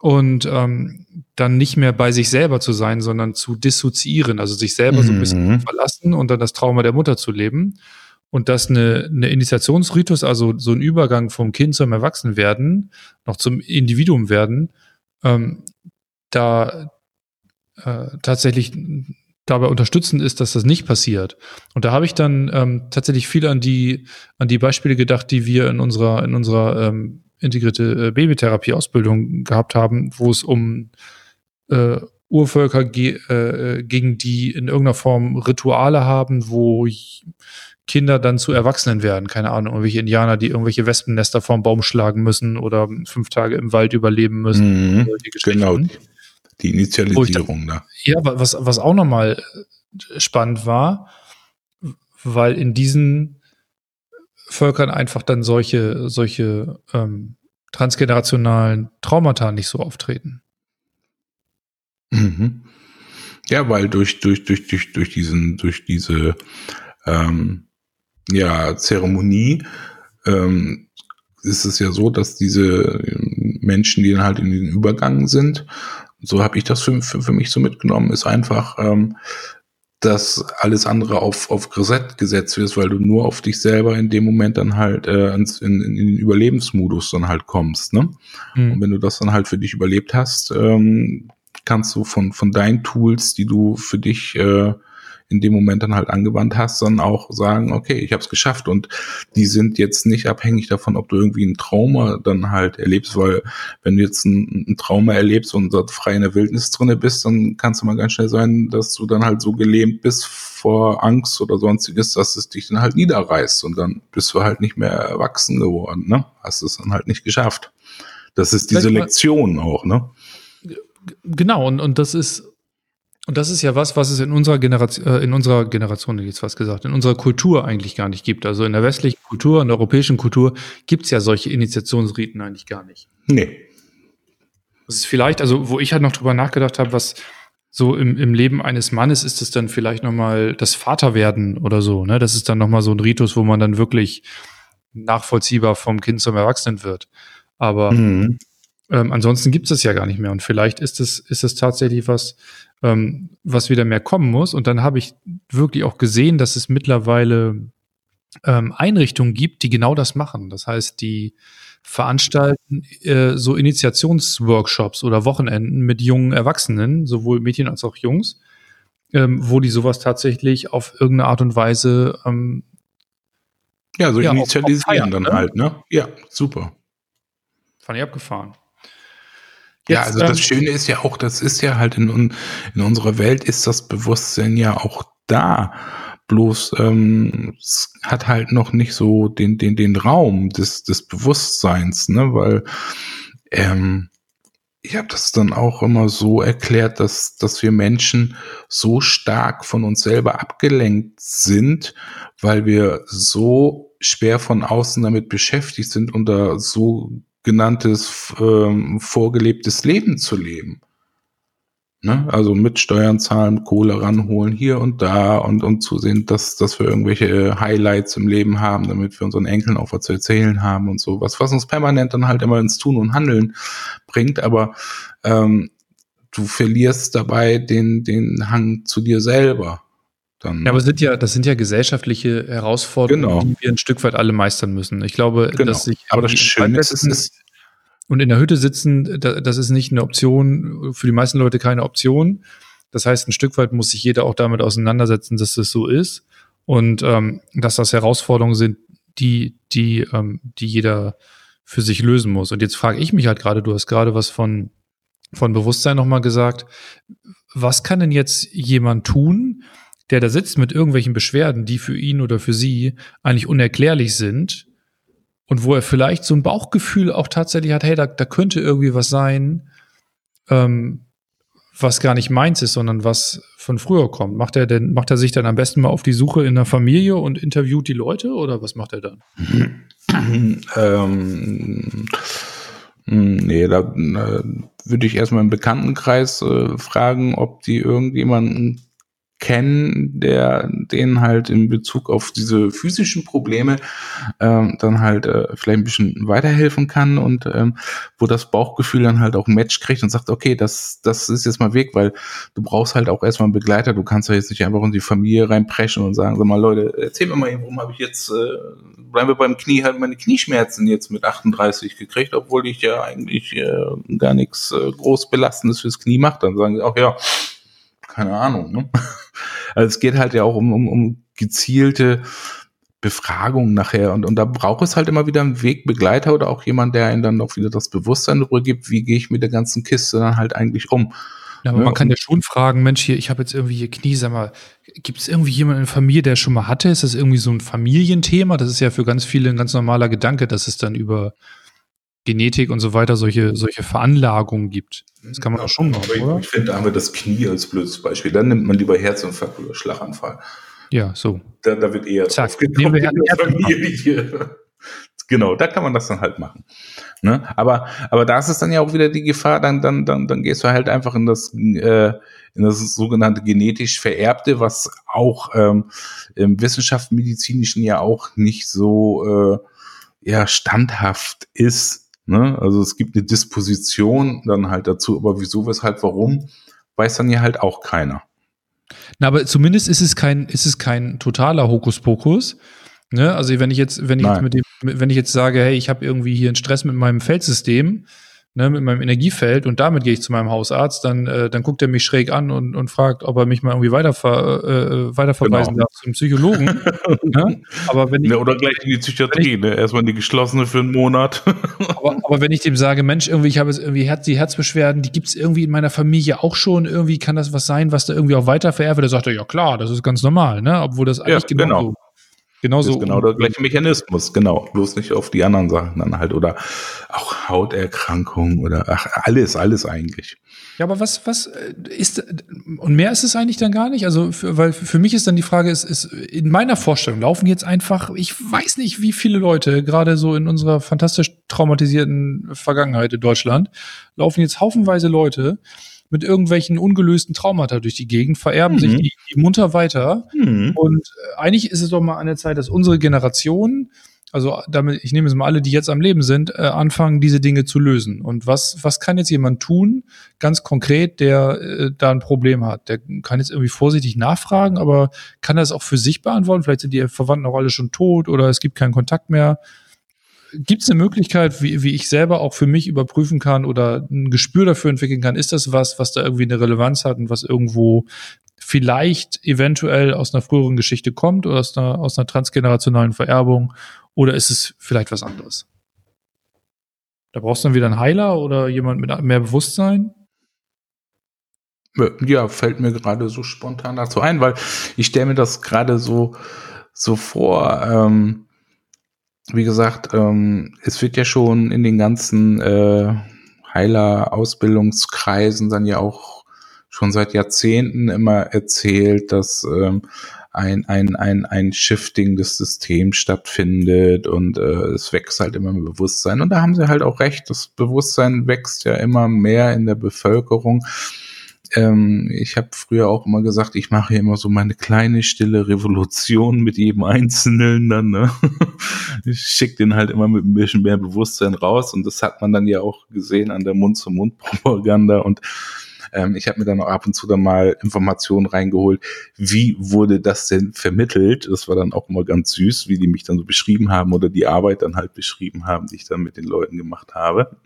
und ähm, dann nicht mehr bei sich selber zu sein, sondern zu dissoziieren, also sich selber mhm. so ein bisschen mhm. verlassen und dann das Trauma der Mutter zu leben. Und dass eine, eine Initiationsritus, also so ein Übergang vom Kind zum Erwachsenwerden, noch zum Individuum werden, ähm, da äh, tatsächlich dabei unterstützend ist, dass das nicht passiert. Und da habe ich dann ähm, tatsächlich viel an die an die Beispiele gedacht, die wir in unserer in unserer ähm, integrierte äh, Babytherapie-Ausbildung gehabt haben, wo es um äh, Urvölker ge äh, gegen die in irgendeiner Form Rituale haben, wo Kinder dann zu Erwachsenen werden. Keine Ahnung, irgendwelche Indianer, die irgendwelche Wespennester vorm Baum schlagen müssen oder fünf Tage im Wald überleben müssen. Mhm, genau. Die Initialisierung da. Ja, was, was auch nochmal spannend war, weil in diesen Völkern einfach dann solche, solche ähm, transgenerationalen Traumata nicht so auftreten. Mhm. Ja, weil durch, durch, durch, durch, durch diesen, durch diese ähm, ja, Zeremonie ähm, ist es ja so, dass diese Menschen, die dann halt in den Übergang sind, so habe ich das für, für, für mich so mitgenommen, ist einfach, ähm, dass alles andere auf, auf Reset gesetzt wird, weil du nur auf dich selber in dem Moment dann halt äh, in, in, in den Überlebensmodus dann halt kommst. Ne? Mhm. Und wenn du das dann halt für dich überlebt hast, ähm, kannst du von, von deinen Tools, die du für dich äh, in dem Moment dann halt angewandt hast, sondern auch sagen, okay, ich habe es geschafft und die sind jetzt nicht abhängig davon, ob du irgendwie ein Trauma dann halt erlebst, weil wenn du jetzt ein, ein Trauma erlebst und dort frei in der Wildnis drinne bist, dann kannst du mal ganz schnell sein, dass du dann halt so gelähmt bist vor Angst oder sonstiges, dass es dich dann halt niederreißt und dann bist du halt nicht mehr erwachsen geworden, ne? Hast es dann halt nicht geschafft. Das ist diese Lektion auch, ne? Genau, und, und das ist und das ist ja was, was es in unserer Generation, äh, in unserer Generation, jetzt was gesagt, in unserer Kultur eigentlich gar nicht gibt. Also in der westlichen Kultur, in der europäischen Kultur gibt es ja solche Initiationsriten eigentlich gar nicht. Nee. Das ist vielleicht, also wo ich halt noch drüber nachgedacht habe, was so im, im Leben eines Mannes ist es dann vielleicht nochmal das Vaterwerden oder so, ne? Das ist dann nochmal so ein Ritus, wo man dann wirklich nachvollziehbar vom Kind zum Erwachsenen wird. Aber mhm. Ähm, ansonsten gibt es das ja gar nicht mehr. Und vielleicht ist es, ist es tatsächlich was, ähm, was wieder mehr kommen muss. Und dann habe ich wirklich auch gesehen, dass es mittlerweile ähm, Einrichtungen gibt, die genau das machen. Das heißt, die veranstalten äh, so Initiationsworkshops oder Wochenenden mit jungen Erwachsenen, sowohl Mädchen als auch Jungs, ähm, wo die sowas tatsächlich auf irgendeine Art und Weise ähm, ja, so ja, initialisieren feiern, dann ne? halt, ne? Ja, super. Fand ich abgefahren. Ja, also das ähm, Schöne ist ja auch, das ist ja halt in, in unserer Welt ist das Bewusstsein ja auch da. Bloß ähm, es hat halt noch nicht so den, den, den Raum des, des Bewusstseins, ne? Weil ähm, ich habe das dann auch immer so erklärt, dass, dass wir Menschen so stark von uns selber abgelenkt sind, weil wir so schwer von außen damit beschäftigt sind und da so genanntes ähm, vorgelebtes Leben zu leben. Ne? Also mit Steuern zahlen, Kohle ranholen, hier und da und, und zu sehen, dass, dass wir irgendwelche Highlights im Leben haben, damit wir unseren Enkeln auch was zu erzählen haben und so. Was, was uns permanent dann halt immer ins Tun und Handeln bringt, aber ähm, du verlierst dabei den, den Hang zu dir selber. Dann ja, aber sind ja, das sind ja gesellschaftliche Herausforderungen, genau. die wir ein Stück weit alle meistern müssen. Ich glaube, genau. dass sich aber das Schöne ist, ist und in der Hütte sitzen, das ist nicht eine Option, für die meisten Leute keine Option. Das heißt, ein Stück weit muss sich jeder auch damit auseinandersetzen, dass das so ist und ähm, dass das Herausforderungen sind, die, die, ähm, die jeder für sich lösen muss. Und jetzt frage ich mich halt gerade, du hast gerade was von, von Bewusstsein nochmal gesagt. Was kann denn jetzt jemand tun, der da sitzt mit irgendwelchen Beschwerden, die für ihn oder für sie eigentlich unerklärlich sind und wo er vielleicht so ein Bauchgefühl auch tatsächlich hat, hey, da, da könnte irgendwie was sein, ähm, was gar nicht meins ist, sondern was von früher kommt. Macht er denn, macht er sich dann am besten mal auf die Suche in der Familie und interviewt die Leute oder was macht er dann? ähm, nee, da äh, würde ich erstmal im Bekanntenkreis äh, fragen, ob die irgendjemanden kennen, der denen halt in Bezug auf diese physischen Probleme ähm, dann halt äh, vielleicht ein bisschen weiterhelfen kann und ähm, wo das Bauchgefühl dann halt auch ein Match kriegt und sagt, okay, das, das ist jetzt mal weg, weil du brauchst halt auch erstmal einen Begleiter, du kannst ja jetzt nicht einfach in die Familie reinpreschen und sagen, sag mal Leute, erzähl mir mal, warum habe ich jetzt, äh, bleiben wir beim Knie, halt meine Knieschmerzen jetzt mit 38 gekriegt, obwohl ich ja eigentlich äh, gar nichts äh, groß Belastendes fürs Knie mache, dann sagen sie auch, ja, keine Ahnung, ne? Also es geht halt ja auch um, um, um gezielte Befragung nachher. Und, und da braucht es halt immer wieder einen Wegbegleiter oder auch jemand, der einen dann auch wieder das Bewusstsein darüber gibt, wie gehe ich mit der ganzen Kiste dann halt eigentlich um. Ja, aber man kann ja schon fragen, Mensch, hier, ich habe jetzt irgendwie hier Knie, sag mal, gibt es irgendwie jemanden in der Familie, der schon mal hatte? Ist das irgendwie so ein Familienthema? Das ist ja für ganz viele ein ganz normaler Gedanke, dass es dann über Genetik und so weiter solche, solche Veranlagungen gibt. Das kann man ja, auch schon machen, oder? Ich, ich finde, da haben wir das Knie als blödes Beispiel. Dann nimmt man lieber Herzinfarkt oder Schlaganfall. Ja, so. Da, da wird eher Zack. Genau, da kann man das dann halt machen. Ne? Aber, aber da ist es dann ja auch wieder die Gefahr, dann, dann, dann, dann gehst du halt einfach in das, äh, in das sogenannte genetisch Vererbte, was auch ähm, im Wissenschaftsmedizinischen ja auch nicht so äh, ja, standhaft ist. Ne? Also es gibt eine Disposition dann halt dazu, aber wieso, weshalb, warum, weiß dann ja halt auch keiner. Na, aber zumindest ist es kein, ist es kein totaler Hokuspokus. Ne? Also wenn ich jetzt, wenn ich jetzt mit dem, wenn ich jetzt sage, hey, ich habe irgendwie hier einen Stress mit meinem Feldsystem, ne, mit meinem Energiefeld und damit gehe ich zu meinem Hausarzt, dann, äh, dann guckt er mich schräg an und, und fragt, ob er mich mal irgendwie weiter, äh, äh, weiterverweisen genau. darf zum Psychologen. ne? Aber wenn ich, ja, oder gleich in die Psychiatrie, ich, ne? erstmal die geschlossene für einen Monat. aber, aber wenn ich dem sage, Mensch, irgendwie, ich habe jetzt irgendwie Herz, die Herzbeschwerden, die gibt's irgendwie in meiner Familie auch schon, irgendwie kann das was sein, was da irgendwie auch weiter vererbt wird, da sagt er, ja klar, das ist ganz normal, ne? Obwohl das eigentlich ja, genau, genau. Genauso. Ist genau der gleiche Mechanismus, genau. Bloß nicht auf die anderen Sachen dann halt. Oder auch Hauterkrankungen oder ach, alles, alles eigentlich. Ja, aber was, was äh, ist, und mehr ist es eigentlich dann gar nicht? Also, für, weil für mich ist dann die Frage, ist, ist, in meiner Vorstellung laufen jetzt einfach, ich weiß nicht, wie viele Leute, gerade so in unserer fantastisch traumatisierten Vergangenheit in Deutschland, laufen jetzt haufenweise Leute, mit irgendwelchen ungelösten Traumata durch die Gegend, vererben mhm. sich die, die, munter weiter. Mhm. Und äh, eigentlich ist es doch mal an der Zeit, dass unsere Generation, also damit, ich nehme es mal alle, die jetzt am Leben sind, äh, anfangen, diese Dinge zu lösen. Und was, was kann jetzt jemand tun, ganz konkret, der äh, da ein Problem hat? Der kann jetzt irgendwie vorsichtig nachfragen, aber kann er es auch für sich beantworten? Vielleicht sind die Verwandten auch alle schon tot oder es gibt keinen Kontakt mehr. Gibt es eine Möglichkeit, wie, wie ich selber auch für mich überprüfen kann oder ein Gespür dafür entwickeln kann, ist das was, was da irgendwie eine Relevanz hat und was irgendwo vielleicht eventuell aus einer früheren Geschichte kommt oder aus einer, aus einer transgenerationalen Vererbung oder ist es vielleicht was anderes? Da brauchst du dann wieder einen Heiler oder jemand mit mehr Bewusstsein? Ja, fällt mir gerade so spontan dazu ein, weil ich stelle mir das gerade so, so vor, ähm, wie gesagt, ähm, es wird ja schon in den ganzen äh, Heiler-Ausbildungskreisen dann ja auch schon seit Jahrzehnten immer erzählt, dass ähm, ein, ein, ein, ein Shifting des Systems stattfindet und äh, es wächst halt immer mehr Bewusstsein. Und da haben sie halt auch recht, das Bewusstsein wächst ja immer mehr in der Bevölkerung ähm, ich habe früher auch immer gesagt, ich mache immer so meine kleine stille Revolution mit jedem Einzelnen dann. Ne? Ich schicke den halt immer mit ein bisschen mehr Bewusstsein raus und das hat man dann ja auch gesehen an der Mund-zu-Mund-Propaganda und ähm, ich habe mir dann auch ab und zu dann mal Informationen reingeholt, wie wurde das denn vermittelt? Das war dann auch immer ganz süß, wie die mich dann so beschrieben haben oder die Arbeit dann halt beschrieben haben, die ich dann mit den Leuten gemacht habe.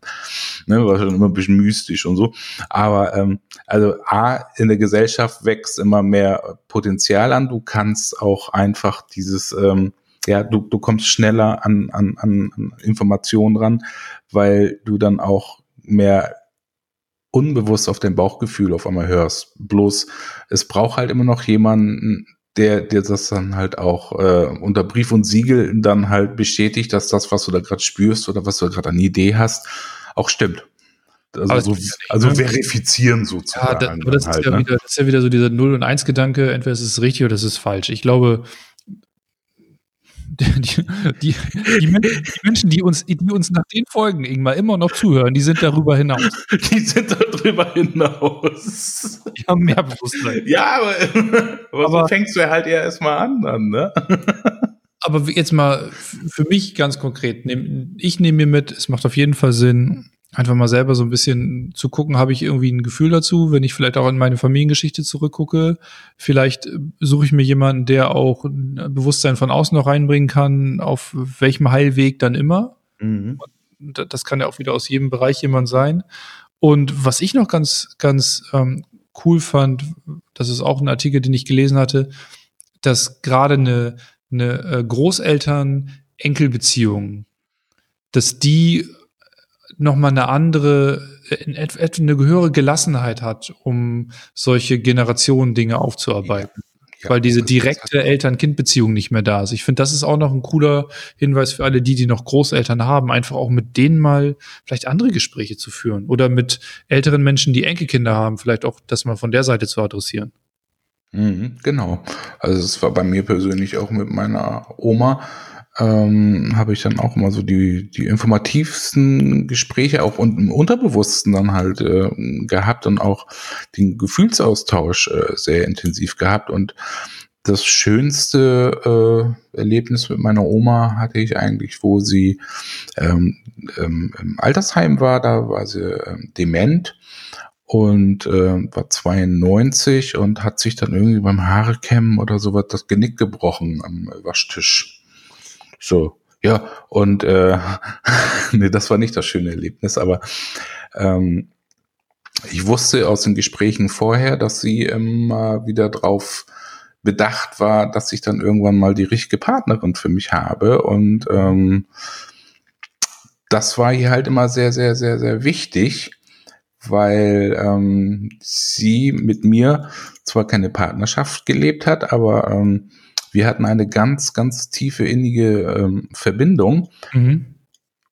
Ne, war schon immer ein bisschen mystisch und so. Aber ähm, also A, in der Gesellschaft wächst immer mehr Potenzial an. Du kannst auch einfach dieses ähm, ja, du, du kommst schneller an, an, an Informationen ran, weil du dann auch mehr unbewusst auf dein Bauchgefühl auf einmal hörst. Bloß es braucht halt immer noch jemanden, der dir das dann halt auch äh, unter Brief und Siegel dann halt bestätigt, dass das, was du da gerade spürst oder was du gerade an Idee hast, auch stimmt. Also, so, also ne? verifizieren sozusagen. Ja, da, aber das, halt, ist ja ne? wieder, das ist ja wieder so dieser Null- und Eins-Gedanke, entweder ist es richtig oder ist es falsch. Ich glaube, die, die, die, Menschen, die uns, die uns nach den Folgen Ingmar immer noch zuhören, die sind darüber hinaus. Die sind darüber hinaus. Die haben mehr Bewusstsein. Ja, aber, aber, aber so fängst du ja halt eher erstmal an dann, ne? Aber jetzt mal für mich ganz konkret, ich nehme mir mit, es macht auf jeden Fall Sinn, einfach mal selber so ein bisschen zu gucken, habe ich irgendwie ein Gefühl dazu, wenn ich vielleicht auch in meine Familiengeschichte zurückgucke. Vielleicht äh, suche ich mir jemanden, der auch ein Bewusstsein von außen noch reinbringen kann, auf welchem Heilweg dann immer. Mhm. Das kann ja auch wieder aus jedem Bereich jemand sein. Und was ich noch ganz, ganz ähm, cool fand, das ist auch ein Artikel, den ich gelesen hatte, dass gerade eine, eine äh, Großeltern-Enkelbeziehung, dass die nochmal eine andere, eine höhere Gelassenheit hat, um solche Generationen-Dinge aufzuarbeiten. Ja, weil diese direkte Eltern-Kind-Beziehung nicht mehr da ist. Ich finde, das ist auch noch ein cooler Hinweis für alle die, die noch Großeltern haben, einfach auch mit denen mal vielleicht andere Gespräche zu führen oder mit älteren Menschen, die Enkelkinder haben, vielleicht auch das mal von der Seite zu adressieren. Mhm, genau. Also es war bei mir persönlich auch mit meiner Oma ähm, habe ich dann auch immer so die, die informativsten Gespräche auch und im Unterbewussten dann halt äh, gehabt und auch den Gefühlsaustausch äh, sehr intensiv gehabt. Und das schönste äh, Erlebnis mit meiner Oma hatte ich eigentlich, wo sie ähm, ähm, im Altersheim war. Da war sie ähm, dement und äh, war 92 und hat sich dann irgendwie beim Haarekämmen oder sowas das Genick gebrochen am Waschtisch. So, ja, und äh, nee, das war nicht das schöne Erlebnis, aber ähm, ich wusste aus den Gesprächen vorher, dass sie immer wieder drauf bedacht war, dass ich dann irgendwann mal die richtige Partnerin für mich habe. Und ähm, das war ihr halt immer sehr, sehr, sehr, sehr wichtig, weil ähm, sie mit mir zwar keine Partnerschaft gelebt hat, aber ähm, wir hatten eine ganz, ganz tiefe innige ähm, Verbindung. Mhm.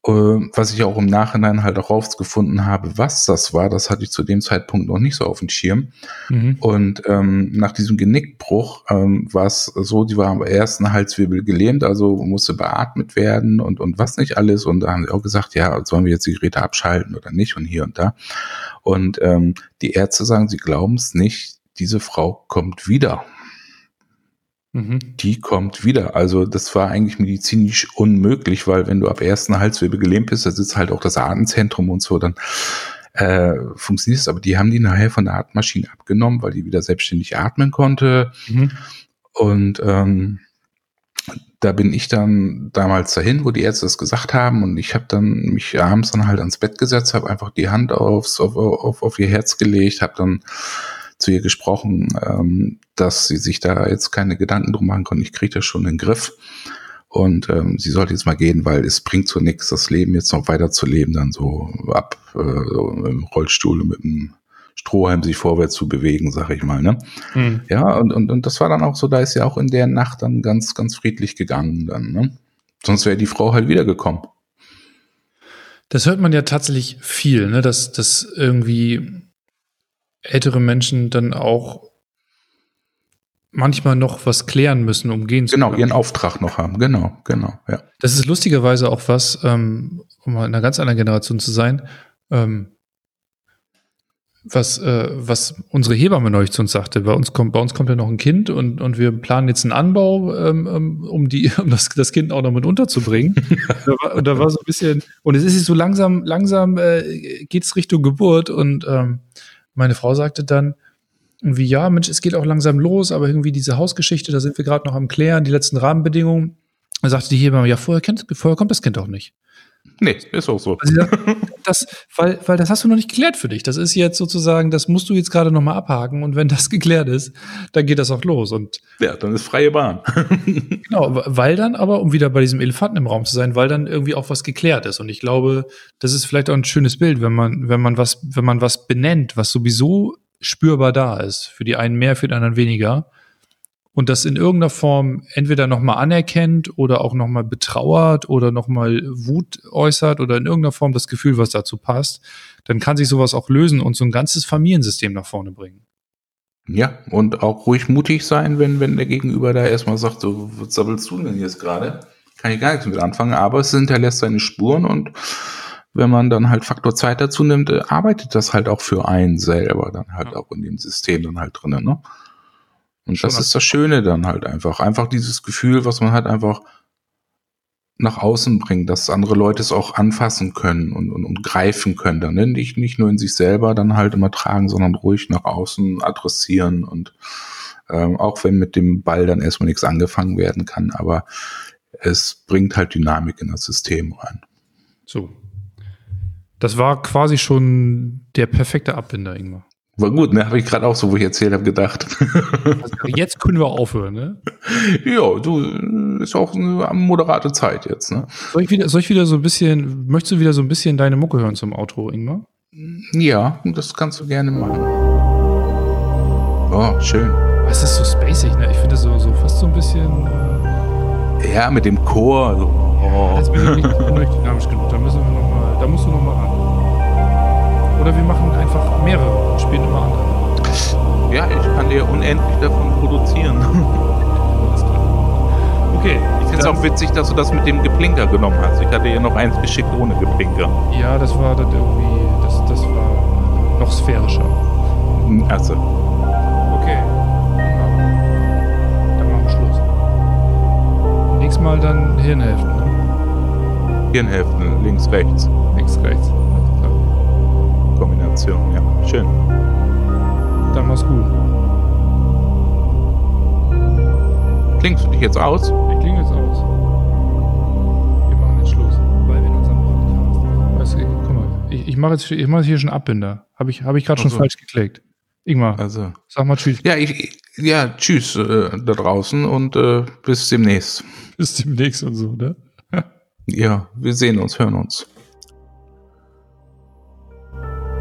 Äh, was ich auch im Nachhinein halt auch rausgefunden habe, was das war, das hatte ich zu dem Zeitpunkt noch nicht so auf dem Schirm. Mhm. Und ähm, nach diesem Genickbruch ähm, war es so, die war am ersten Halswirbel gelähmt, also musste beatmet werden und, und was nicht alles. Und da haben sie auch gesagt, ja, sollen wir jetzt die Geräte abschalten oder nicht und hier und da. Und ähm, die Ärzte sagen, sie glauben es nicht, diese Frau kommt wieder. Mhm. Die kommt wieder. Also das war eigentlich medizinisch unmöglich, weil wenn du ab ersten Halswirbel gelähmt bist, da sitzt halt auch das Atemzentrum und so, dann äh, funktioniert es. Aber die haben die nachher von der Atemmaschine abgenommen, weil die wieder selbstständig atmen konnte. Mhm. Und ähm, da bin ich dann damals dahin, wo die Ärzte das gesagt haben und ich habe dann mich abends dann halt ans Bett gesetzt, habe einfach die Hand aufs, auf, auf, auf ihr Herz gelegt, habe dann zu ihr gesprochen, ähm, dass sie sich da jetzt keine Gedanken drum machen konnte. Ich kriege das schon in den Griff. Und ähm, sie sollte jetzt mal gehen, weil es bringt so nichts, das Leben jetzt noch weiter zu leben, dann so ab äh, so im Rollstuhl mit dem Strohhalm sich vorwärts zu bewegen, sag ich mal. Ne? Mhm. Ja, und, und, und das war dann auch so, da ist ja auch in der Nacht dann ganz, ganz friedlich gegangen dann. Ne? Sonst wäre die Frau halt wiedergekommen. Das hört man ja tatsächlich viel, ne? dass, dass irgendwie ältere Menschen dann auch manchmal noch was klären müssen, um gehen zu genau, können. Genau, ihren Auftrag noch haben. Genau, genau, ja. Das ist lustigerweise auch was, ähm, um mal in einer ganz anderen Generation zu sein, ähm, was, äh, was unsere Hebamme neulich zu uns sagte. Bei uns kommt, bei uns kommt ja noch ein Kind und, und wir planen jetzt einen Anbau, ähm, ähm um die, um das, das Kind auch noch mit unterzubringen. da war, und da war so ein bisschen, und es ist so langsam, langsam äh, geht es Richtung Geburt und ähm, meine Frau sagte dann, irgendwie, ja, Mensch, es geht auch langsam los, aber irgendwie diese Hausgeschichte, da sind wir gerade noch am Klären, die letzten Rahmenbedingungen. Da sagte die Hebamme, ja, vorher, kennt, vorher kommt das Kind auch nicht. Nee, ist auch so. Also das, weil, weil das hast du noch nicht geklärt für dich. Das ist jetzt sozusagen, das musst du jetzt gerade nochmal abhaken und wenn das geklärt ist, dann geht das auch los. Und ja, dann ist freie Bahn. genau, weil dann aber, um wieder bei diesem Elefanten im Raum zu sein, weil dann irgendwie auch was geklärt ist. Und ich glaube, das ist vielleicht auch ein schönes Bild, wenn man, wenn man was, wenn man was benennt, was sowieso spürbar da ist. Für die einen mehr, für die anderen weniger und das in irgendeiner Form entweder nochmal anerkennt oder auch nochmal betrauert oder nochmal Wut äußert oder in irgendeiner Form das Gefühl, was dazu passt, dann kann sich sowas auch lösen und so ein ganzes Familiensystem nach vorne bringen. Ja, und auch ruhig mutig sein, wenn, wenn der Gegenüber da erstmal sagt, so, was sabbelst du denn jetzt gerade? Kann ich gar nichts mit anfangen, aber es hinterlässt seine Spuren und wenn man dann halt Faktor Zeit dazu nimmt, äh, arbeitet das halt auch für einen selber dann halt ja. auch in dem System dann halt drinnen, ne? Und das ist das Schöne dann halt einfach. Einfach dieses Gefühl, was man halt einfach nach außen bringt, dass andere Leute es auch anfassen können und, und, und greifen können. Dann ne? nicht, nicht nur in sich selber dann halt immer tragen, sondern ruhig nach außen adressieren und ähm, auch wenn mit dem Ball dann erstmal nichts angefangen werden kann, aber es bringt halt Dynamik in das System rein. So. Das war quasi schon der perfekte Abbinder, Ingmar. War gut, ne? Habe ich gerade auch so, wo ich erzählt habe, gedacht. Also jetzt können wir aufhören, ne? Ja, du ist auch eine moderate Zeit jetzt, ne? Soll ich wieder, soll ich wieder so ein bisschen, möchtest du wieder so ein bisschen deine Mucke hören zum Outro, Ingmar? Ja, das kannst du gerne machen. Oh, schön. Was ist so spacig, ne? Ich finde so, so fast so ein bisschen. Äh ja, mit dem Chor. So. Oh. Jetzt bin ich nicht, dynamisch genug. Da müssen wir noch mal, da musst du noch mal ran. Oder wir machen einfach mehrere und spielen immer andere. Ja, ich kann dir unendlich davon produzieren. Okay. Ich finde es auch witzig, dass du das mit dem Geplinker genommen hast. Ich hatte ja noch eins geschickt ohne Geplinker. Ja, das war dann irgendwie, das, das war noch sphärischer. Also. Okay. Dann machen wir Schluss. Nächstes Mal dann Hirnhälften, ne? Hirnhälften, links, rechts. Links, rechts. Kombination, ja. Schön. Dann mach's gut. Klingst du dich jetzt aus? Ich klinge jetzt aus. Wir machen jetzt Schluss. Weil wir in unserem Podcast. Weißt du, guck mal, ich, ich mache jetzt ich mach hier schon Abbinder. Habe ich, hab ich gerade schon so. falsch geklickt. Ingmar, also. sag mal Tschüss. Ja, ich, ja Tschüss äh, da draußen und äh, bis demnächst. Bis demnächst und so, ne? ja, wir sehen uns, hören uns.